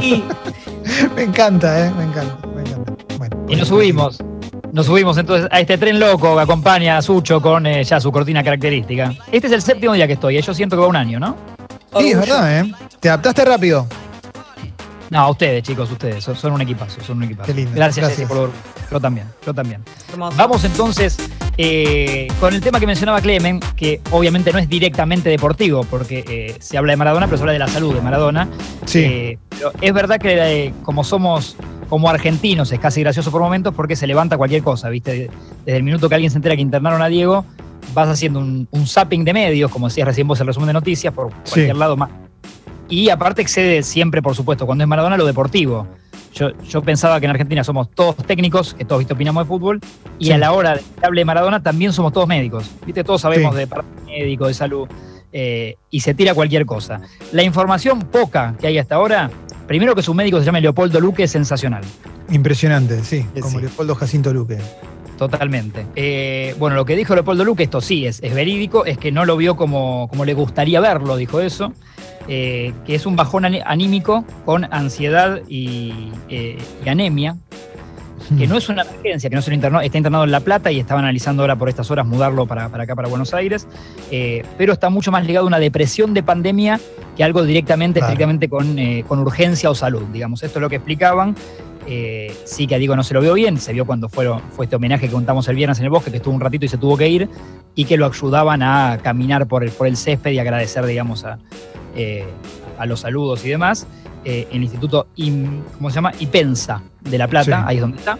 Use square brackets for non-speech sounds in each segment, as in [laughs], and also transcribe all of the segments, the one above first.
Y [laughs] Me encanta, ¿eh? Me encanta, me encanta. Bueno, Y nos subimos. Nos subimos entonces a este tren loco que acompaña a Sucho con eh, ya su cortina característica. Este es el séptimo día que estoy, y yo siento que va un año, ¿no? Sí, es verdad, ¿eh? Te adaptaste rápido. No, ustedes, chicos, ustedes, son, son un equipazo, son un equipazo. Qué lindo, Gracias, gracias. Por Yo también, yo también. Vamos entonces eh, con el tema que mencionaba Clemen, que obviamente no es directamente deportivo, porque eh, se habla de Maradona, pero se habla de la salud de Maradona. Sí. Eh, pero es verdad que eh, como somos como argentinos, es casi gracioso por momentos porque se levanta cualquier cosa, ¿viste? Desde el minuto que alguien se entera que internaron a Diego, vas haciendo un, un zapping de medios, como decías recién vos el resumen de noticias, por cualquier lado más. Y aparte excede siempre, por supuesto, cuando es Maradona, lo deportivo. Yo, yo pensaba que en Argentina somos todos técnicos, que todos ¿viste? opinamos de fútbol, y Sí. a la hora de hable de Maradona también somos todos médicos. ¿Viste? Todos sabemos Sí. de médico, de salud, eh, y se tira cualquier cosa. La información poca que hay hasta ahora, primero que su médico se llama Leopoldo Luque, es sensacional. Impresionante, sí. Sí, Como. Leopoldo Jacinto Luque. Totalmente. Eh, bueno, lo que dijo Leopoldo Luque, esto sí es, es verídico, es que no lo vio como, como le gustaría verlo, dijo eso, eh, que es un bajón anímico con ansiedad y, eh, y anemia, que no es una emergencia, que no se lo internó, está internado en La Plata y estaban analizando ahora por estas horas mudarlo para, para acá, para Buenos Aires, eh, pero está mucho más ligado a una depresión de pandemia que algo directamente, Claro. estrictamente con, con urgencia o salud, digamos. Esto es lo que explicaban. Eh, sí que a Diego no se lo vio bien, se vio cuando fueron, fue este homenaje que contamos el viernes en el bosque, que estuvo un ratito y se tuvo que ir, y que lo ayudaban a caminar por el, por el césped y agradecer, digamos, a, eh, a los saludos y demás. Eh, el Instituto, IM- ¿cómo se llama? IPENSA de La Plata, Sí. ahí es donde está.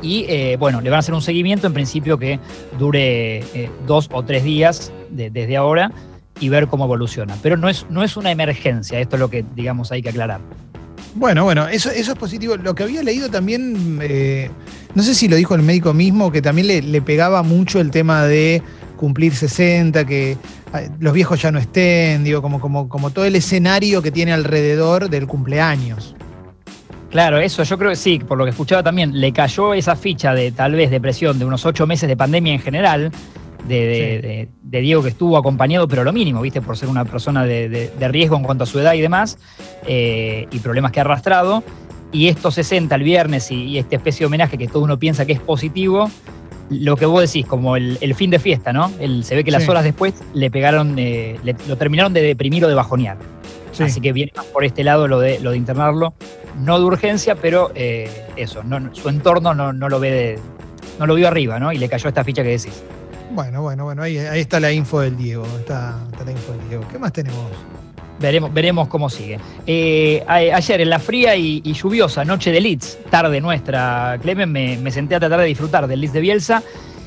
Y eh, bueno, le van a hacer un seguimiento, en principio que dure dos o tres días de- desde ahora y ver cómo evoluciona. Pero no es, no es una emergencia, esto es lo que, digamos, hay que aclarar. Bueno, bueno, eso, eso es positivo. Lo que había leído también, eh, no sé si lo dijo el médico mismo, que también le, le pegaba mucho el tema de cumplir 60, que los viejos ya no estén, digo, como, como, como todo el escenario que tiene alrededor del cumpleaños. Claro, eso yo creo que sí, por lo que escuchaba también, le cayó esa ficha de tal vez depresión de unos ocho meses de pandemia en general, de, de- Sí. de- de Diego que estuvo acompañado, pero lo mínimo, ¿viste? Por ser una persona de riesgo en cuanto a su edad y demás, eh, y problemas que ha arrastrado. Y estos 60 el viernes y, y esta especie de homenaje que todo uno piensa que es positivo, lo que vos decís, como el, el fin de fiesta, ¿no? El- se ve que las Sí. horas después le pegaron, eh, le- lo terminaron de deprimir o de bajonear. Sí. Así que viene más por este lado lo de, lo de internarlo, no de urgencia, pero eh, eso, no- su entorno no, no lo ve de- no lo vio arriba, ¿no? Y le cayó esta ficha que decís. Bueno, bueno, bueno, ahí, ahí está la info del Diego. Está, está la info del Diego. ¿Qué más tenemos? Veremos, veremos cómo sigue. Eh, ayer, en la fría y, y lluviosa noche de Leeds, tarde nuestra, Clemen, me, me senté a tratar de disfrutar del Leeds de Bielsa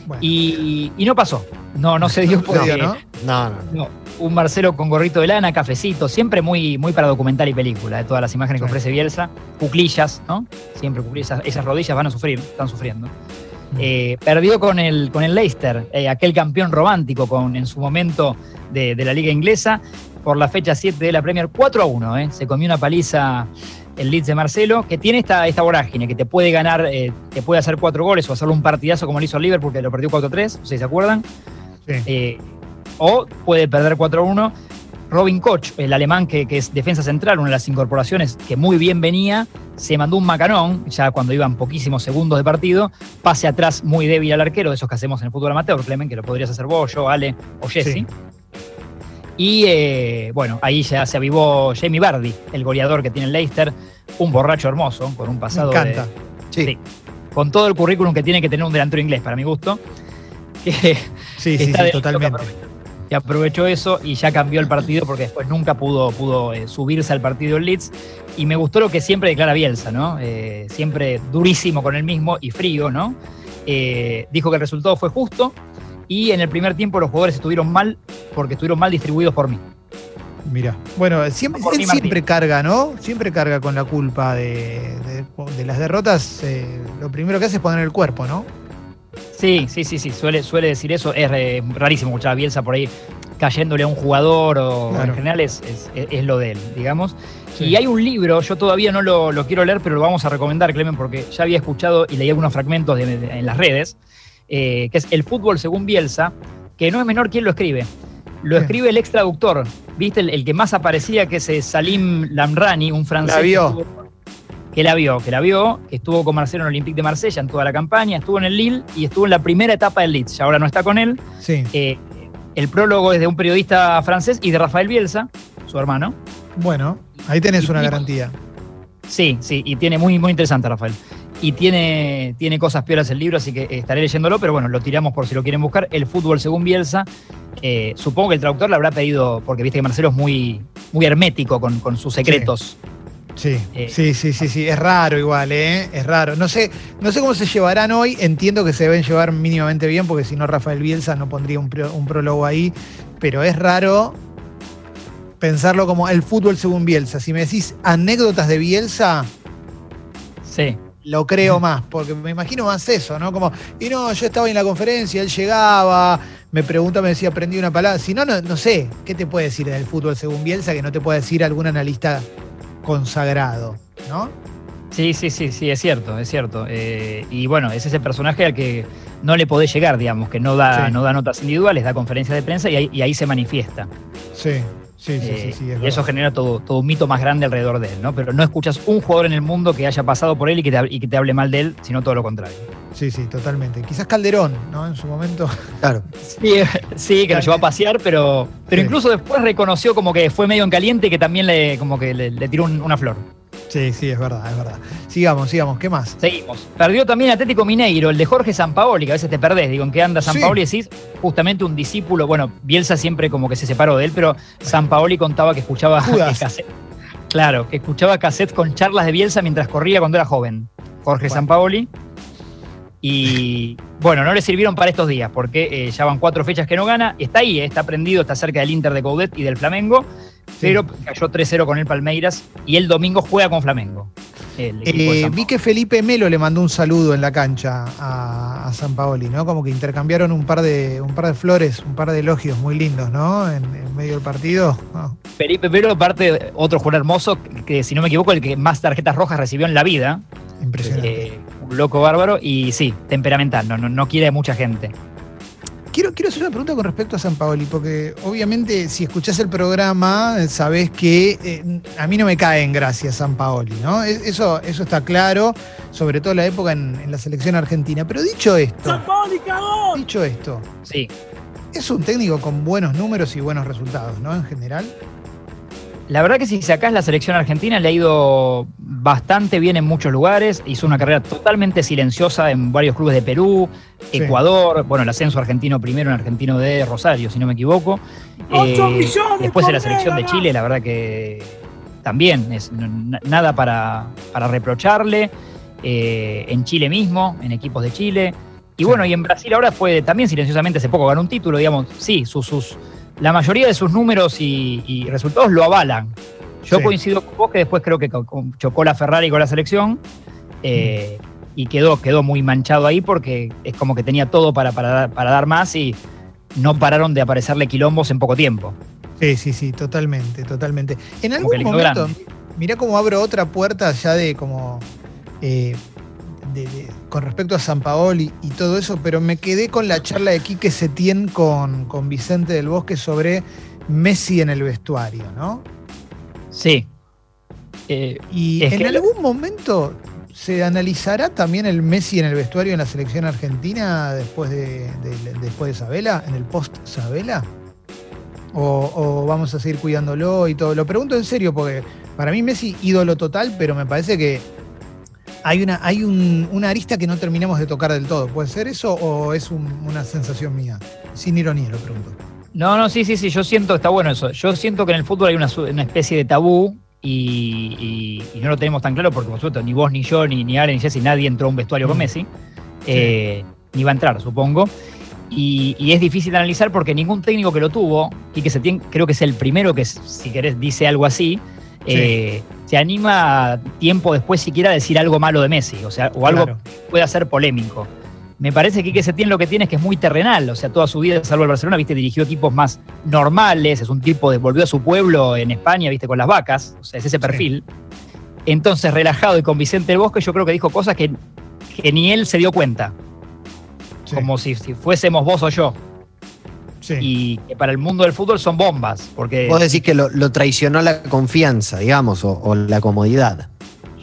Bueno, y, y no pasó. No, no se dio [laughs] porque ¿no? No, no, no. no, un Marcelo con gorrito de lana, cafecito, siempre muy, muy para documental y película, de todas las imágenes que ofrece Bielsa, cuclillas, ¿no? Siempre cuclillas, esas rodillas van a sufrir, están sufriendo. Eh, perdió con el, con el Leicester, eh, aquel campeón romántico con, en su momento de, de la liga inglesa, por la fecha 7 de la Premier, 4 a 1. eh. Se comió una paliza el Leeds de Marcelo, que tiene esta, esta vorágine, que te puede ganar, eh, te puede hacer 4 goles o hacerle un partidazo como lo hizo el Liverpool, que lo perdió 4 a 3, no sé si se acuerdan. Sí. Eh, o puede perder 4-1. Robin Koch, el alemán que, que es defensa central, una de las incorporaciones que muy bien venía, se mandó un macanón, ya cuando iban poquísimos segundos de partido, pase atrás muy débil al arquero, de esos que hacemos en el fútbol amateur, Clemen, que lo podrías hacer vos, yo, Ale o Jesse. Sí. Y eh, bueno, ahí ya se avivó Jamie Vardy, el goleador que tiene el Leicester, un borracho hermoso, con un Me pasado de- encanta. Sí, Sí. con todo el currículum que tiene que tener un delantero inglés, para mi gusto. [laughs] Que, sí, sí, sí, de- totalmente. que aprovechó eso y ya cambió el partido porque después nunca pudo, pudo eh, subirse al partido del Leeds. Y me gustó lo que siempre declara Bielsa, ¿no? Eh, siempre durísimo con él mismo y frío, ¿no? Dijo que el resultado fue justo y en el primer tiempo los jugadores estuvieron mal porque estuvieron mal distribuidos por mí. Mira, bueno, siempre, él siempre carga, ¿no? Siempre carga con la culpa de, de- de las derrotas. eh, lo primero que hace es poner el cuerpo, ¿no? Sí, sí, sí, sí, suele, suele decir eso. Es eh, rarísimo escuchar a Bielsa por ahí cayéndole a un jugador o Claro. en general es, es- es lo de él, digamos. Sí. Y hay un libro, yo todavía no lo, lo quiero leer, pero lo vamos a recomendar, Clemen, porque ya había escuchado y leí algunos fragmentos de- de- en las redes, eh, que es El fútbol según Bielsa, que no es menor quién lo escribe. Lo escribe el ex traductor, ¿viste? El, que más aparecía, que es eh, Salim Lamrani, un francés. La vio. Que, la vio, que la vio, que estuvo con Marcelo en el Olympique de Marsella en toda la campaña, estuvo en el Lille y estuvo en la primera etapa del Leeds. Ya ahora no está con él. Sí. Eh, el prólogo es de un periodista francés y de Rafael Bielsa, su hermano. Bueno, ahí tenés una garantía. Sí, sí, y tiene muy, muy interesante, Rafael. Y tiene, tiene cosas peoras el libro, así que estaré leyéndolo, pero bueno, lo tiramos por si lo quieren buscar. El fútbol según Bielsa. Eh, supongo que el traductor le habrá pedido, porque viste que Marcelo es muy, muy hermético con, sus secretos. Sí. Eh, sí, sí, sí, sí, es raro igual, ¿eh? Es raro. No sé, no sé cómo se llevarán hoy, entiendo que se deben llevar mínimamente bien, porque si no Rafael Bielsa no pondría un, un prólogo ahí, pero es raro pensarlo como el fútbol según Bielsa. Si me decís anécdotas de Bielsa, sí. Lo creo más, porque me imagino más eso, ¿no? Como, y no, yo estaba en la conferencia, él llegaba, me pregunta, me decía, aprendí una palabra. Si no, no, sé, ¿qué te puede decir del fútbol según Bielsa que no te puede decir algún analista consagrado, ¿no? Sí, sí, sí, sí, es cierto, es cierto. Eh, y bueno, es ese personaje al que no le podés llegar, digamos, que no da, no da notas individuales, da conferencias de prensa y ahí, y ahí se manifiesta. Sí, Sí, sí, sí, sí y eso genera todo, todo un mito más grande alrededor de él, ¿no? Pero no escuchas un jugador en el mundo que haya pasado por él y que te, y que te hable mal de él, sino todo lo contrario. Sí, sí, totalmente. Quizás Calderón, ¿no? En su momento. Claro. Sí, que lo llevó a pasear, pero, pero incluso después reconoció como que fue medio en caliente y que también le, como que le, tiró una flor. Sí, sí, es verdad, es verdad. Sigamos, sigamos, ¿qué más? Seguimos. Perdió también Atlético Mineiro, el de Jorge Sampaoli, que a veces te perdés, digo, ¿en qué anda Sampaoli? Sí. Decís, justamente un discípulo, bueno, Bielsa siempre como que se separó de él, pero Sampaoli contaba que escuchaba [laughs] cassette. Claro, que escuchaba cassette con charlas de Bielsa mientras corría cuando era joven. Jorge Sampaoli. Y bueno, no le sirvieron para estos días, porque eh, ya van cuatro fechas que no gana. Está ahí, eh, está prendido, está cerca del Inter de Coudet y del Flamengo, pero cayó 3-0 con el Palmeiras y el domingo juega con Flamengo. Eh, vi que Felipe Melo le mandó un saludo en la cancha a, San Paoli, ¿no? Como que intercambiaron un par de, un par de flores, un par de elogios muy lindos, ¿no? En, medio del partido. Felipe Melo, aparte, otro jugador hermoso, que si no me equivoco, el que más tarjetas rojas recibió en la vida. Impresionante loco bárbaro y sí, temperamental, no, no, quiere mucha gente. Quiero, quiero hacer una pregunta con respecto a San Paoli, porque obviamente si escuchás el programa, sabés que eh, a mí no me cae en gracia San Paoli, ¿no? Eso, eso está claro, sobre todo en la época en, la selección argentina. Pero dicho esto. ¡San Paoli cagó! Dicho esto. Sí. Es un técnico con buenos números y buenos resultados, ¿no? En general. La verdad que si sacás la selección argentina le ha ido bastante bien en muchos lugares, hizo una carrera totalmente silenciosa en varios clubes de Perú, Ecuador, bueno, el ascenso argentino primero en argentino de Rosario, si no me equivoco. Eh, después de la selección de Chile, la verdad que también es nada para, reprocharle. Eh, en Chile mismo, en equipos de Chile. Y bueno, y en Brasil ahora fue también silenciosamente, hace poco ganó un título, digamos, sí, sus, sus la mayoría de sus números y, resultados lo avalan. Yo coincido con vos que después creo que chocó la Ferrari con la selección eh, y quedó, quedó muy manchado ahí porque es como que tenía todo para, para, dar más y no pararon de aparecerle quilombos en poco tiempo. Sí, sí, sí, totalmente, totalmente. En algún momento, mirá cómo abro otra puerta ya de como eh, con respecto a San Paoli y todo eso, pero me quedé con la charla de Quique Setién con, con Vicente del Bosque sobre Messi en el vestuario, ¿no? Sí. Eh, y en algún momento se analizará también el Messi en el vestuario en la selección argentina después de, después de Sabela, en el post Sabela. O, o, vamos a seguir cuidándolo y todo. Lo pregunto en serio porque para mí Messi ídolo total, pero me parece que hay una, hay una arista que no terminamos de tocar del todo. ¿Puede ser eso o es una sensación mía? Sin ironía lo pregunto. No, no, sí, sí, sí, yo siento, está bueno eso. Yo siento que en el fútbol hay una, especie de tabú y, no lo tenemos tan claro porque, por supuesto, ni vos, ni yo, ni, ni ni Jesse, nadie entró a un vestuario con mm. Messi. Eh, ni va a entrar, supongo. Y, es difícil de analizar porque ningún técnico que lo tuvo, y que se tiene, creo que es el primero que, si querés, dice algo así, eh, se anima tiempo después siquiera a decir algo malo de Messi, o sea, o algo que pueda ser polémico. Me parece que se tiene lo que tiene es que es muy terrenal, o sea, toda su vida, salvo el Barcelona, viste, dirigió equipos más normales, es un tipo de volvió a su pueblo en España, viste, con las vacas, o sea, es ese perfil. Entonces, relajado y con Vicente del Bosque, yo creo que dijo cosas que, ni él se dio cuenta. Como si, si fuésemos vos o yo. Y que para el mundo del fútbol son bombas. Porque, Vos decís que lo, traicionó la confianza, digamos, o, la comodidad.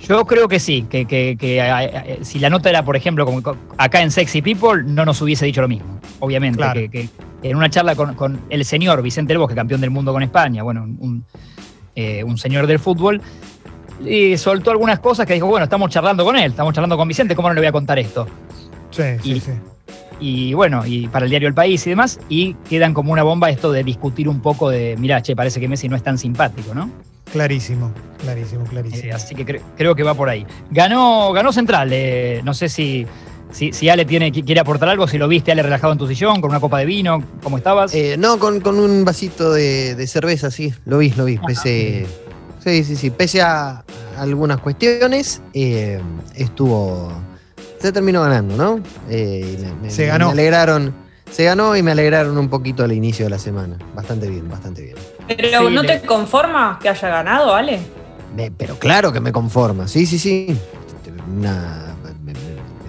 Yo creo que sí, que, que, que, si la nota era, por ejemplo, como acá en Sexy People, no nos hubiese dicho lo mismo, obviamente. Que, en una charla con, el señor Vicente El Bosque, campeón del mundo con España, bueno, un, eh, un señor del fútbol, y soltó algunas cosas que dijo, bueno, estamos charlando con él, estamos charlando con Vicente, ¿cómo no le voy a contar esto? Sí, sí, sí y bueno, y para el diario El País y demás, y quedan como una bomba esto de discutir un poco de, mirá, che, parece que Messi no es tan simpático, ¿no? Clarísimo, clarísimo, clarísimo. Eh, así que creo que va por ahí. Ganó, ganó Central, eh, no sé si, si, Ale tiene, quiere aportar algo, si lo viste Ale relajado en tu sillón, con una copa de vino, ¿cómo estabas? Eh, no, con, un vasito de, cerveza, sí, lo vi, lo vi, pese... Sí, sí, sí, pese a algunas cuestiones, estuvo se terminó ganando, ¿no? Eh, se ganó. Me alegraron, se ganó y me alegraron un poquito al inicio de la semana. Bastante bien, bastante bien. Pero ¿no te conforma que haya ganado, Ale? pero claro que me conforma, sí, sí, sí. me,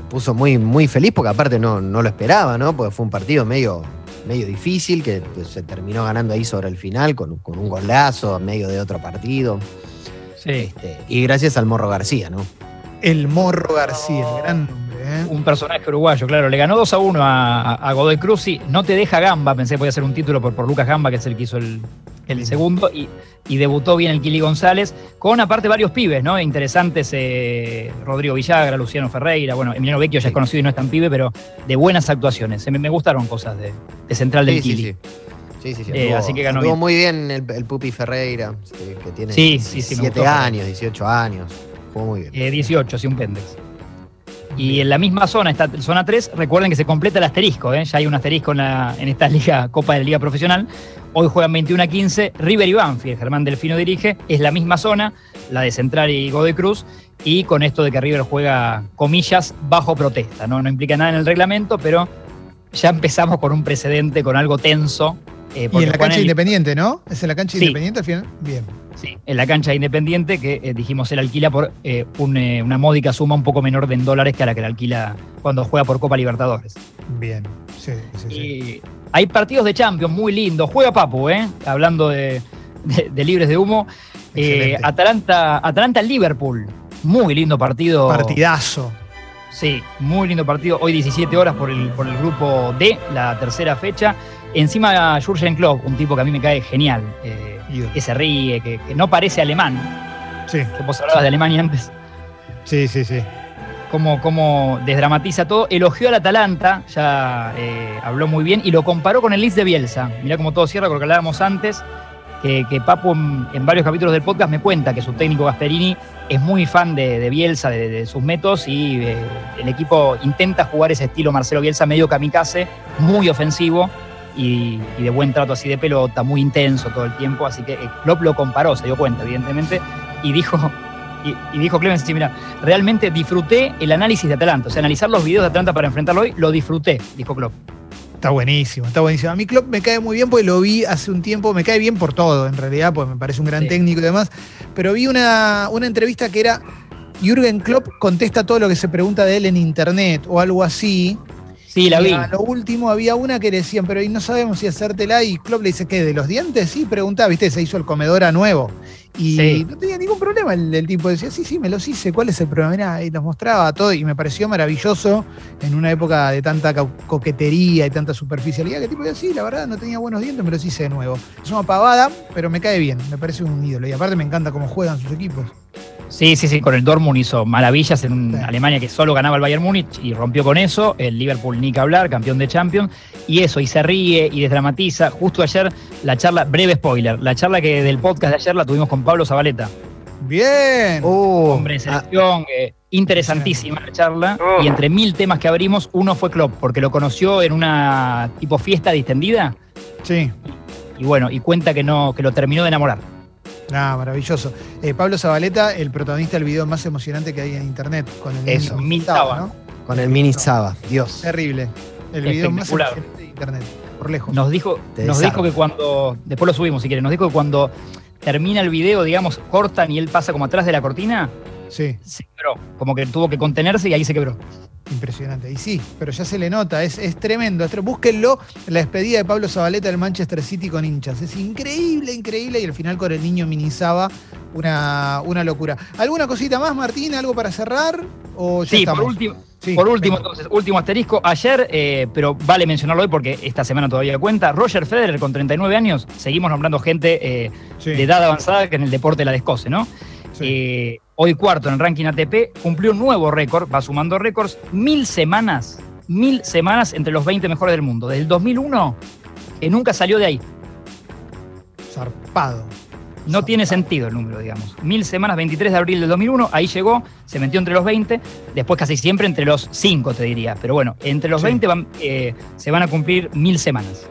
puso muy, muy feliz porque aparte no, no lo esperaba, ¿no? Porque fue un partido medio, medio difícil que pues, se terminó ganando ahí sobre el final con, con un golazo en medio de otro partido. Sí. Este, y gracias al Morro García, ¿no? El Morro García, el gran nombre. ¿eh? Un personaje uruguayo, claro. Le ganó 2 a 1 a, Godoy Cruz y no te deja Gamba. Pensé que podía ser un título por, por Lucas Gamba, que es el que hizo el, segundo. Y, debutó bien el Kili González, con aparte varios pibes, ¿no? Interesantes, eh, Rodrigo Villagra, Luciano Ferreira, bueno, Emiliano Vecchio ya es conocido y no es tan pibe, pero de buenas actuaciones. Me, gustaron cosas de, Central del Kili. Sí, sí, sí. Eh, así que ganó muy bien el, Pupi Ferreira, que tiene 7 años, 18 años. Jugó muy bien. 18, eh, sí, un pendex. Y en la misma zona, esta zona 3, recuerden que se completa el asterisco, ¿eh? ya hay un asterisco en, esta [laughs] liga, Copa de la Liga Profesional. Hoy juegan 21 a 15, River y Banfield, Germán Delfino dirige, es la misma zona, la de Central y Godoy Cruz, y con esto de que River juega, comillas, bajo protesta, ¿no? no implica nada en el reglamento, pero ya empezamos con un precedente, con algo tenso. Eh, y en la cancha independiente, ¿no? ¿Es en la cancha independiente al final? Bien. Sí, en la cancha Independiente, que eh, dijimos él alquila por eh, eh, una módica suma un poco menor de en dólares que a la que la alquila cuando juega por Copa Libertadores. Bien, sí, sí, y Hay partidos de Champions muy lindos. Juega Papu, ¿eh? Hablando de, libres de humo. Atalanta, Atalanta Liverpool. Muy lindo partido. Partidazo. Sí, muy lindo partido. Hoy 17 horas por el, por el grupo D, la tercera fecha. Encima Jurgen Klopp, un tipo que a mí me cae genial que se ríe, que, no parece alemán. Sí. Que vos hablabas de Alemania antes. Sí, sí, sí. Cómo, desdramatiza todo. Elogió al Atalanta, ya eh, habló muy bien, y lo comparó con el Leeds de Bielsa. Mirá cómo todo cierra con lo que hablábamos antes. Que, que Papu en, varios capítulos del podcast me cuenta que su técnico Gasperini es muy fan de, Bielsa, de, sus métodos, y eh, el equipo intenta jugar ese estilo Marcelo Bielsa medio kamikaze, muy ofensivo, y, de buen trato así de pelota, muy intenso todo el tiempo. Así que eh, Klopp lo comparó, se dio cuenta, evidentemente, y dijo, [laughs] y, dijo Clemens, sí, mira, realmente disfruté el análisis de Atalanta. O sea, analizar los videos de Atalanta para enfrentarlo hoy, lo disfruté, dijo Klopp. Está buenísimo, está buenísimo. A mí Klopp me cae muy bien porque lo vi hace un tiempo, me cae bien por todo en realidad, porque me parece un gran técnico y demás, pero vi una, una entrevista que era Jürgen Klopp contesta todo lo que se pregunta de él en internet o algo así, Sí, la vi. A lo último había una que decían, pero no sabemos si hacértela. Y Klopp le dice, ¿qué? ¿De los dientes? Sí, preguntaba, ¿viste? Se hizo el comedor a nuevo. Y no tenía ningún problema. El, tipo decía, sí, sí, me los hice. ¿Cuál es el problema? y nos mostraba todo. Y me pareció maravilloso en una época de tanta coquetería y tanta superficialidad. Que el tipo decía, sí, la verdad, no tenía buenos dientes, me los hice de nuevo. Es una pavada, pero me cae bien. Me parece un ídolo. Y aparte me encanta cómo juegan sus equipos. Sí, sí, sí, con el Dortmund hizo maravillas en Alemania que solo ganaba el Bayern Múnich y rompió con eso. El Liverpool ni que hablar, campeón de Champions. Y eso, y se ríe y desdramatiza. Justo ayer la charla, breve spoiler, la charla que del podcast de ayer la tuvimos con Pablo Zabaleta. Bien. Uh, Hombre de selección, eh, interesantísima la charla. Y entre mil temas que abrimos, uno fue Klopp, porque lo conoció en una tipo fiesta distendida. Sí. Y, y bueno, y cuenta que no, que lo terminó de enamorar. Ah, maravilloso. Eh, Pablo Zabaleta, el protagonista del video más emocionante que hay en internet, con el Eso, mini Saba, ¿no? Con el mini Saba, Dios. Terrible. El video más emocionante de internet, por lejos. Nos dijo, nos dijo que cuando, después lo subimos si quieren, nos dijo que cuando termina el video, digamos, cortan y él pasa como atrás de la cortina, Sí. se quebró. Como que tuvo que contenerse y ahí se quebró. Impresionante. Y sí, pero ya se le nota, es, es tremendo. Búsquenlo, la despedida de Pablo Zabaleta del Manchester City con hinchas. Es increíble, increíble. Y el final con el niño Minizaba, una, una locura. ¿Alguna cosita más, Martín? ¿Algo para cerrar? ¿O ya Sí, estamos? por último, Sí, por último, venga. entonces, último asterisco. Ayer, eh, pero vale mencionarlo hoy porque esta semana todavía cuenta, Roger Federer con 39 años, seguimos nombrando gente eh, Sí, de edad avanzada que en el deporte la descoce, ¿no? Sí. Eh, hoy cuarto en el ranking ATP, cumplió un nuevo récord, va sumando récords, mil semanas, mil semanas entre los 20 mejores del mundo. Desde el 2001, que nunca salió de ahí. Zarpado. No tiene sentido el número, digamos. Mil semanas, 23 de abril del 2001, ahí llegó, se metió entre los 20, después casi siempre entre los 5, te diría. Pero bueno, entre los Sí. 20 van, eh, se van a cumplir mil semanas.